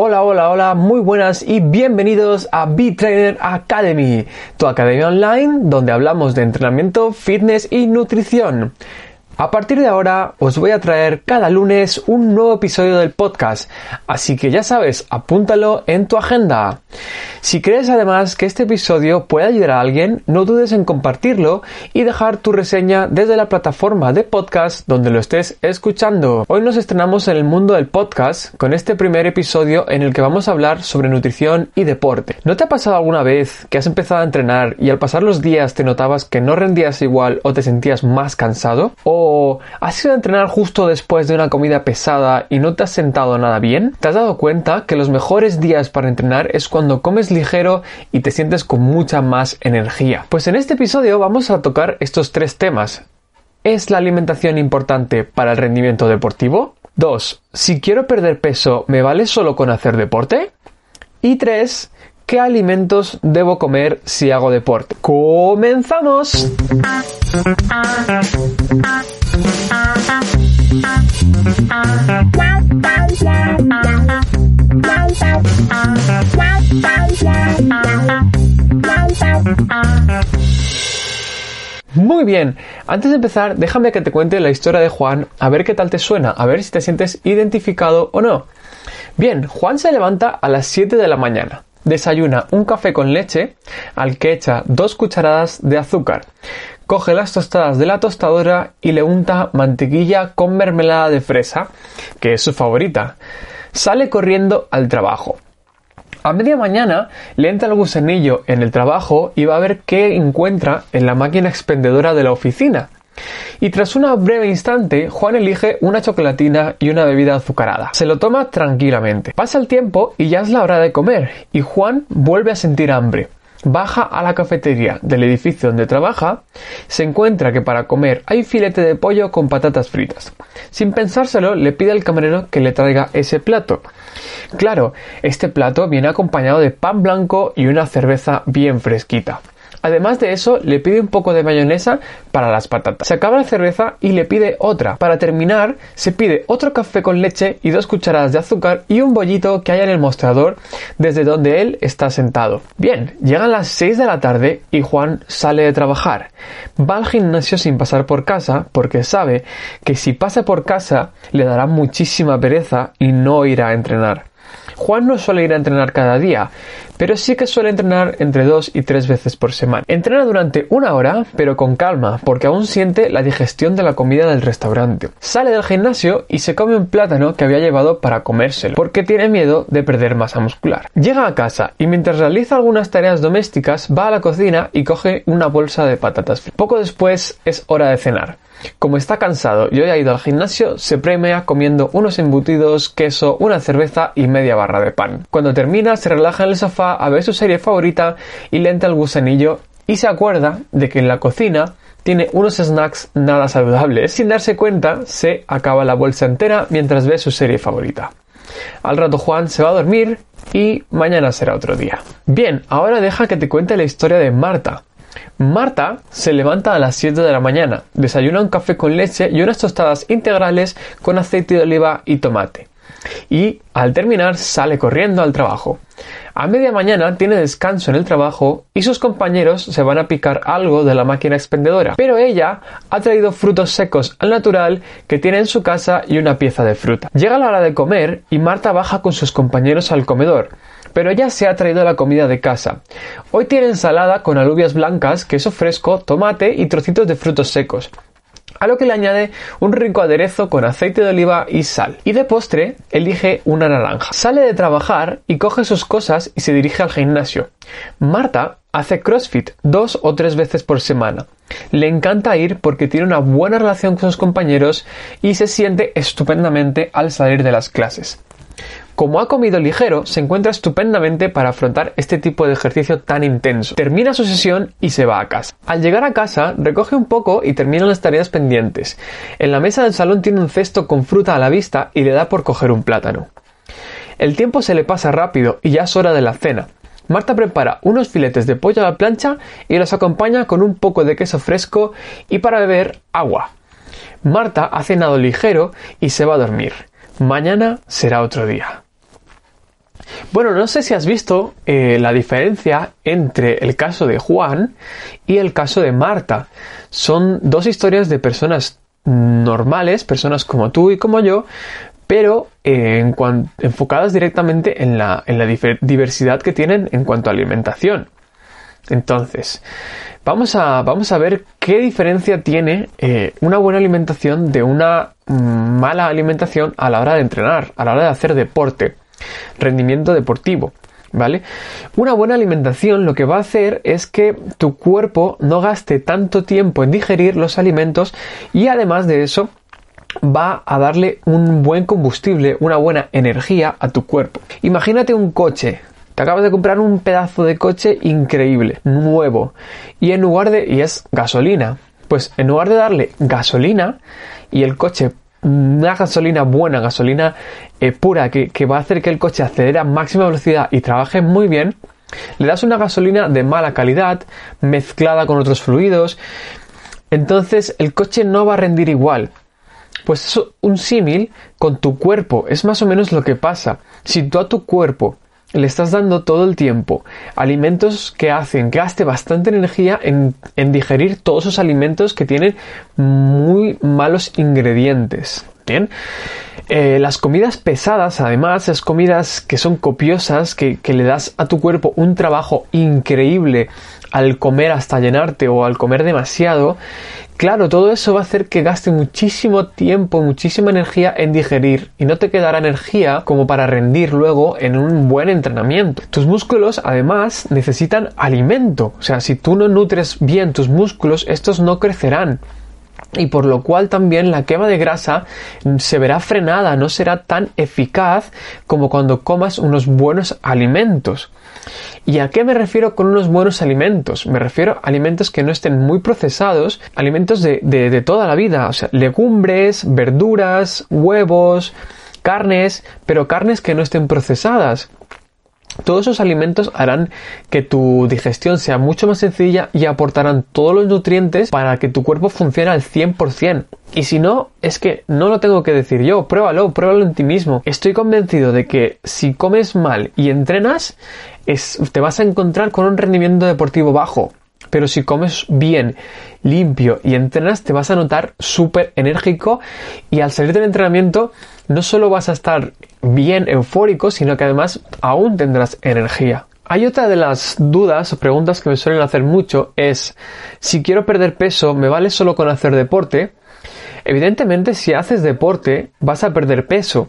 Hola, hola, hola, muy buenas y bienvenidos a B-Trainer Academy, tu academia online donde hablamos de entrenamiento, fitness y nutrición. A partir de ahora os voy a traer cada lunes un nuevo episodio del podcast, así que ya sabes, apúntalo en tu agenda. Si crees además que este episodio puede ayudar a alguien, no dudes en compartirlo y dejar tu reseña desde la plataforma de podcast donde lo estés escuchando. Hoy nos estrenamos en el mundo del podcast con este primer episodio en el que vamos a hablar sobre nutrición y deporte. ¿No te ha pasado alguna vez que has empezado a entrenar y al pasar los días te notabas que no rendías igual o te sentías más cansado? ¿O has ido a entrenar justo después de una comida pesada y no te has sentado nada bien? ¿Te has dado cuenta que los mejores días para entrenar es cuando comes ligero y te sientes con mucha más energía? Pues en este episodio vamos a tocar estos tres temas. ¿Es la alimentación importante para el rendimiento deportivo? 2. Si quiero perder peso, ¿me vale solo con hacer deporte? Y 3. ¿Qué alimentos debo comer si hago deporte? ¡Comenzamos! Muy bien, antes de empezar, déjame que te cuente la historia de Juan, a ver qué tal te suena, a ver si te sientes identificado o no. Bien, Juan se levanta a las 7 de la mañana. Desayuna un café con leche al que echa dos cucharadas de azúcar. Coge las tostadas de la tostadora y le unta mantequilla con mermelada de fresa, que es su favorita. Sale corriendo al trabajo. A media mañana le entra el gusanillo en el trabajo y va a ver qué encuentra en la máquina expendedora de la oficina. Y tras un breve instante, Juan elige una chocolatina y una bebida azucarada. Se lo toma tranquilamente. Pasa el tiempo y ya es la hora de comer, y Juan vuelve a sentir hambre. Baja a la cafetería del edificio donde trabaja, se encuentra que para comer hay filete de pollo con patatas fritas. Sin pensárselo, le pide al camarero que le traiga ese plato. Claro, este plato viene acompañado de pan blanco y una cerveza bien fresquita. Además de eso, le pide un poco de mayonesa para las patatas. Se acaba la cerveza y le pide otra. Para terminar, se pide otro café con leche y dos cucharadas de azúcar y un bollito que hay en el mostrador desde donde él está sentado. Bien, llegan las 6 de la tarde y Juan sale de trabajar. Va al gimnasio sin pasar por casa porque sabe que si pasa por casa le dará muchísima pereza y no irá a entrenar. Juan no suele ir a entrenar cada día, pero sí que suele entrenar entre dos y tres veces por semana. Entrena durante una hora, pero con calma, porque aún siente la digestión de la comida del restaurante. Sale del gimnasio y se come un plátano que había llevado para comérselo, porque tiene miedo de perder masa muscular. Llega a casa y mientras realiza algunas tareas domésticas, va a la cocina y coge una bolsa de patatas. Poco después es hora de cenar. Como está cansado y hoy ha ido al gimnasio, se premia comiendo unos embutidos, queso, una cerveza y media barra de pan. Cuando termina, se relaja en el sofá a ver su serie favorita y le entra el gusanillo y se acuerda de que en la cocina tiene unos snacks nada saludables. Sin darse cuenta, se acaba la bolsa entera mientras ve su serie favorita. Al rato Juan se va a dormir y mañana será otro día. Bien, ahora deja que te cuente la historia de Marta, Marta se levanta a las 7 de la mañana, desayuna un café con leche y unas tostadas integrales con aceite de oliva y tomate. Y al terminar sale corriendo al trabajo. A media mañana tiene descanso en el trabajo y sus compañeros se van a picar algo de la máquina expendedora. Pero ella ha traído frutos secos al natural que tiene en su casa y una pieza de fruta. Llega la hora de comer y Marta baja con sus compañeros al comedor pero ella se ha traído la comida de casa. Hoy tiene ensalada con alubias blancas, queso fresco, tomate y trocitos de frutos secos a lo que le añade un rico aderezo con aceite de oliva y sal. Y de postre elige una naranja. Sale de trabajar y coge sus cosas y se dirige al gimnasio. Marta hace CrossFit dos o tres veces por semana. Le encanta ir porque tiene una buena relación con sus compañeros y se siente estupendamente al salir de las clases. Como ha comido ligero, se encuentra estupendamente para afrontar este tipo de ejercicio tan intenso. Termina su sesión y se va a casa. Al llegar a casa, recoge un poco y termina las tareas pendientes. En la mesa del salón tiene un cesto con fruta a la vista y le da por coger un plátano. El tiempo se le pasa rápido y ya es hora de la cena. Marta prepara unos filetes de pollo a la plancha y los acompaña con un poco de queso fresco y para beber agua. Marta ha cenado ligero y se va a dormir. Mañana será otro día. Bueno, no sé si has visto eh, la diferencia entre el caso de Juan y el caso de Marta. Son dos historias de personas normales, personas como tú y como yo, pero eh, enfocadas directamente en la, diversidad que tienen en cuanto a alimentación. Entonces, vamos a, ver qué diferencia tiene eh, una buena alimentación de una mala alimentación a la hora de entrenar, a la hora de hacer deporte, rendimiento deportivo. ¿Vale? Una buena alimentación lo que va a hacer es que tu cuerpo no gaste tanto tiempo en digerir los alimentos y además de eso va a darle un buen combustible, una buena energía a tu cuerpo. Imagínate un coche. Te acabas de comprar un pedazo de coche increíble, nuevo, y en lugar de y es gasolina, pues en lugar de darle gasolina y el coche una gasolina buena, gasolina eh, pura que, que, va a hacer que el coche acelere a máxima velocidad y trabaje muy bien, le das una gasolina de mala calidad, mezclada con otros fluidos, entonces el coche no va a rendir igual. Pues eso, un símil con tu cuerpo es más o menos lo que pasa. Si tú a tu cuerpo le estás dando todo el tiempo alimentos que hacen que gaste bastante energía en, digerir todos esos alimentos que tienen muy malos ingredientes. Bien. Eh, las comidas pesadas, además, esas comidas que son copiosas, que le das a tu cuerpo un trabajo increíble al comer hasta llenarte o al comer demasiado, Claro, todo eso va a hacer que gaste muchísimo tiempo, muchísima energía en digerir y no te quedará energía como para rendir luego en un buen entrenamiento. Tus músculos además necesitan alimento, o sea, si tú no nutres bien tus músculos, estos no crecerán y por lo cual también la quema de grasa se verá frenada, no será tan eficaz como cuando comas unos buenos alimentos. ¿Y a qué me refiero con unos buenos alimentos? Me refiero a alimentos que no estén muy procesados, alimentos de, de, toda la vida, o sea, legumbres, verduras, huevos, carnes, pero carnes que no estén procesadas. Todos esos alimentos harán que tu digestión sea mucho más sencilla y aportarán todos los nutrientes para que tu cuerpo funcione al 100%. Y si no, es que no lo tengo que decir yo, pruébalo, pruébalo en ti mismo. Estoy convencido de que si comes mal y entrenas, te vas a encontrar con un rendimiento deportivo bajo. Pero si comes bien, limpio y entrenas, te vas a notar súper enérgico y al salir del entrenamiento no solo vas a estar bien eufórico, sino que además aún tendrás energía. Hay otra de las dudas o preguntas que me suelen hacer mucho es si quiero perder peso, ¿me vale solo con hacer deporte? Evidentemente, si haces deporte, vas a perder peso.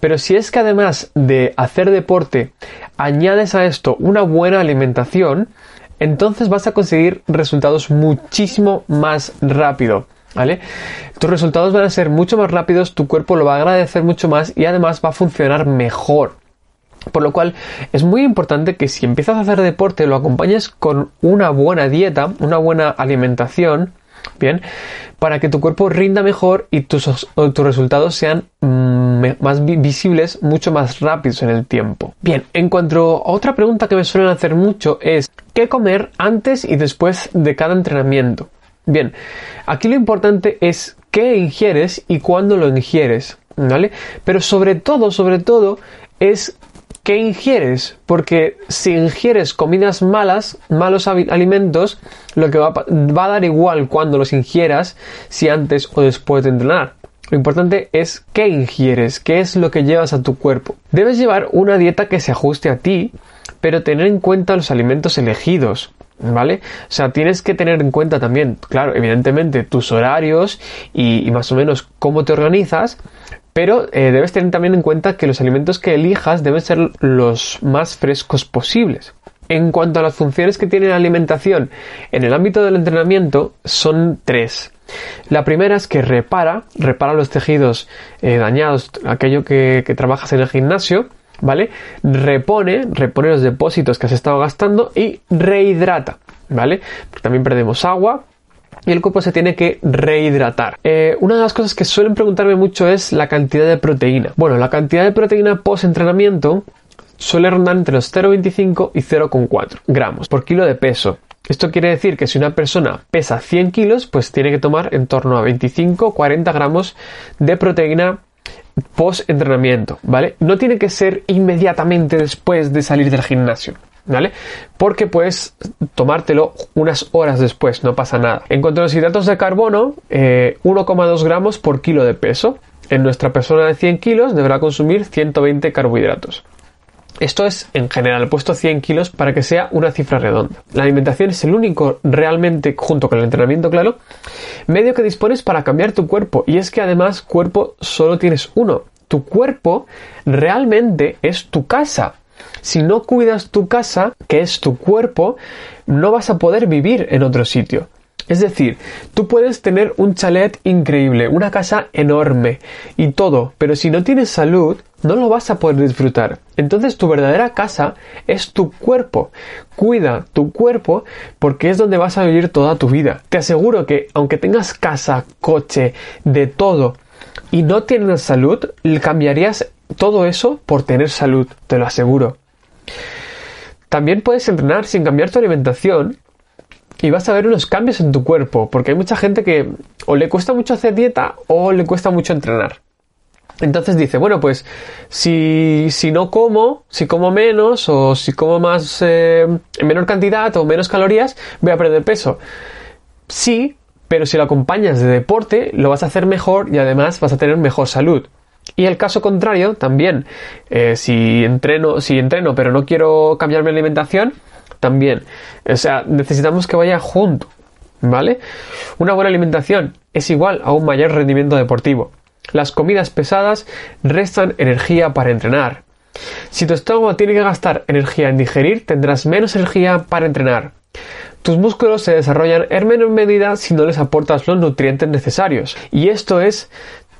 Pero si es que además de hacer deporte, añades a esto una buena alimentación, entonces vas a conseguir resultados muchísimo más rápido. ¿Vale? Tus resultados van a ser mucho más rápidos, tu cuerpo lo va a agradecer mucho más y además va a funcionar mejor. Por lo cual es muy importante que si empiezas a hacer deporte lo acompañes con una buena dieta, una buena alimentación, bien, para que tu cuerpo rinda mejor y tus, tus resultados sean más visibles mucho más rápidos en el tiempo. Bien, en cuanto a otra pregunta que me suelen hacer mucho es ¿qué comer antes y después de cada entrenamiento? Bien, aquí lo importante es qué ingieres y cuándo lo ingieres, ¿vale? Pero sobre todo, sobre todo, es qué ingieres, porque si ingieres comidas malas, malos alimentos, lo que va a, dar igual cuando los ingieras, si antes o después de entrenar. Lo importante es qué ingieres, qué es lo que llevas a tu cuerpo. Debes llevar una dieta que se ajuste a ti, pero tener en cuenta los alimentos elegidos. ¿Vale? O sea, tienes que tener en cuenta también, claro, evidentemente, tus horarios y, más o menos cómo te organizas, pero eh, debes tener también en cuenta que los alimentos que elijas deben ser los más frescos posibles. En cuanto a las funciones que tiene la alimentación en el ámbito del entrenamiento, son tres. La primera es que repara, repara los tejidos eh, dañados, aquello que, trabajas en el gimnasio, ¿vale? Repone, repone los depósitos que has estado gastando y rehidrata, ¿vale? también perdemos agua, y el cuerpo se tiene que rehidratar. Eh, una de las cosas que suelen preguntarme mucho es la cantidad de proteína. Bueno, la cantidad de proteína post entrenamiento suele rondar entre los 0,25 y 0,4 gramos por kilo de peso. Esto quiere decir que si una persona pesa 100 kilos, pues tiene que tomar en torno a 25-40 gramos de proteína post entrenamiento, ¿vale? No tiene que ser inmediatamente después de salir del gimnasio. ¿Vale? Porque puedes tomártelo unas horas después, no pasa nada. En cuanto a los hidratos de carbono, 1,2 eh, gramos por kilo de peso. En nuestra persona de 100 kilos deberá consumir 120 carbohidratos. Esto es en general puesto 100 kilos para que sea una cifra redonda. La alimentación es el único realmente, junto con el entrenamiento, claro, medio que dispones para cambiar tu cuerpo. Y es que además cuerpo solo tienes uno. Tu cuerpo realmente es tu casa. Si no cuidas tu casa, que es tu cuerpo, no vas a poder vivir en otro sitio. Es decir, tú puedes tener un chalet increíble, una casa enorme y todo, pero si no tienes salud, no lo vas a poder disfrutar. Entonces tu verdadera casa es tu cuerpo. Cuida tu cuerpo porque es donde vas a vivir toda tu vida. Te aseguro que aunque tengas casa, coche, de todo y no tienes salud, cambiarías todo eso por tener salud, te lo aseguro. También puedes entrenar sin cambiar tu alimentación y vas a ver unos cambios en tu cuerpo, porque hay mucha gente que o le cuesta mucho hacer dieta o le cuesta mucho entrenar. Entonces dice, bueno, pues si, si no como, si como menos o si como más eh, en menor cantidad o menos calorías, voy a perder peso. Sí, pero si lo acompañas de deporte, lo vas a hacer mejor y además vas a tener mejor salud. Y el caso contrario, también, eh, si entreno, si entreno, pero no quiero cambiar mi alimentación, también. O sea, necesitamos que vaya junto, ¿vale? Una buena alimentación es igual a un mayor rendimiento deportivo. Las comidas pesadas restan energía para entrenar. Si tu estómago tiene que gastar energía en digerir, tendrás menos energía para entrenar. Tus músculos se desarrollan en menor medida si no les aportas los nutrientes necesarios. Y esto es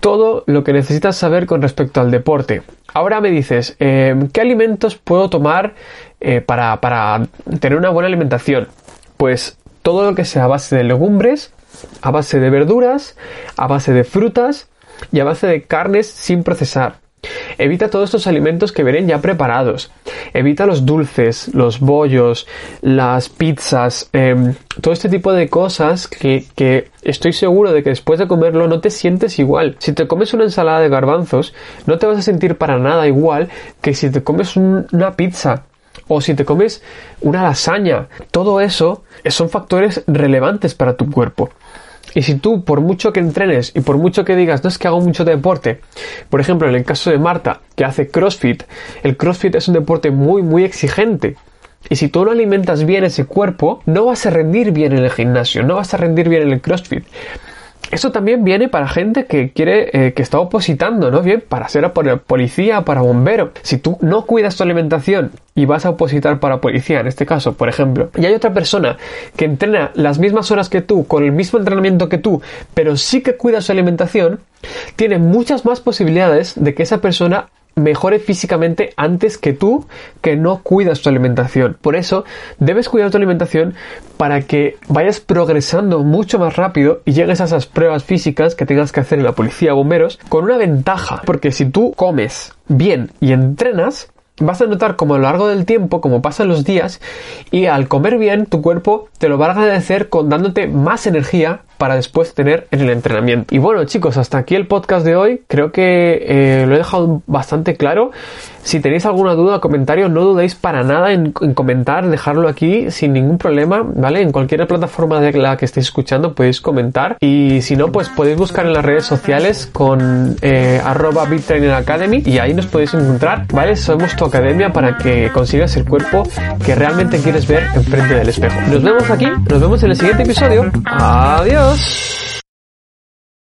todo lo que necesitas saber con respecto al deporte. Ahora me dices, em, ¿qué alimentos puedo tomar eh, para, para tener una buena alimentación? Pues todo lo que sea a base de legumbres, a base de verduras, a base de frutas y a base de carnes sin procesar. Evita todos estos alimentos que vienen ya preparados. Evita los dulces, los bollos, las pizzas, em, todo este tipo de cosas que, que, estoy seguro de que después de comerlo no te sientes igual. Si te comes una ensalada de garbanzos, no te vas a sentir para nada igual que si te comes una pizza o si te comes una lasaña. Todo eso son factores relevantes para tu cuerpo. Y si tú, por mucho que entrenes y por mucho que digas, no es que hago mucho deporte, por ejemplo, en el caso de Marta, que hace CrossFit, el CrossFit es un deporte muy, muy exigente. Y si tú no alimentas bien ese cuerpo, no vas a rendir bien en el gimnasio, no vas a rendir bien en el CrossFit. Eso también viene para gente que quiere, eh, que está opositando, ¿no? Bien, para ser policía, para bombero. Si tú no cuidas tu alimentación y vas a opositar para policía, en este caso, por ejemplo, y hay otra persona que entrena las mismas horas que tú, con el mismo entrenamiento que tú, pero sí que cuida su alimentación, tiene muchas más posibilidades de que esa persona mejore físicamente antes que tú que no cuidas tu alimentación. Por eso debes cuidar tu alimentación para que vayas progresando mucho más rápido y llegues a esas pruebas físicas que tengas que hacer en la policía o bomberos con una ventaja. Porque si tú comes bien y entrenas, vas a notar como a lo largo del tiempo, como pasan los días, y al comer bien, tu cuerpo te lo va a agradecer con dándote más energía para después tener en el entrenamiento. Y bueno chicos, hasta aquí el podcast de hoy. Creo que eh, lo he dejado bastante claro. Si tenéis alguna duda o comentario, no dudéis para nada en, comentar, dejarlo aquí sin ningún problema, ¿vale? En cualquier plataforma de la que estéis escuchando podéis comentar. Y si no, pues podéis buscar en las redes sociales con eh, arroba Academy y ahí nos podéis encontrar, ¿vale? Somos academia para que consigas el cuerpo que realmente quieres ver enfrente del espejo. Nos vemos aquí, nos vemos en el siguiente episodio. Adiós.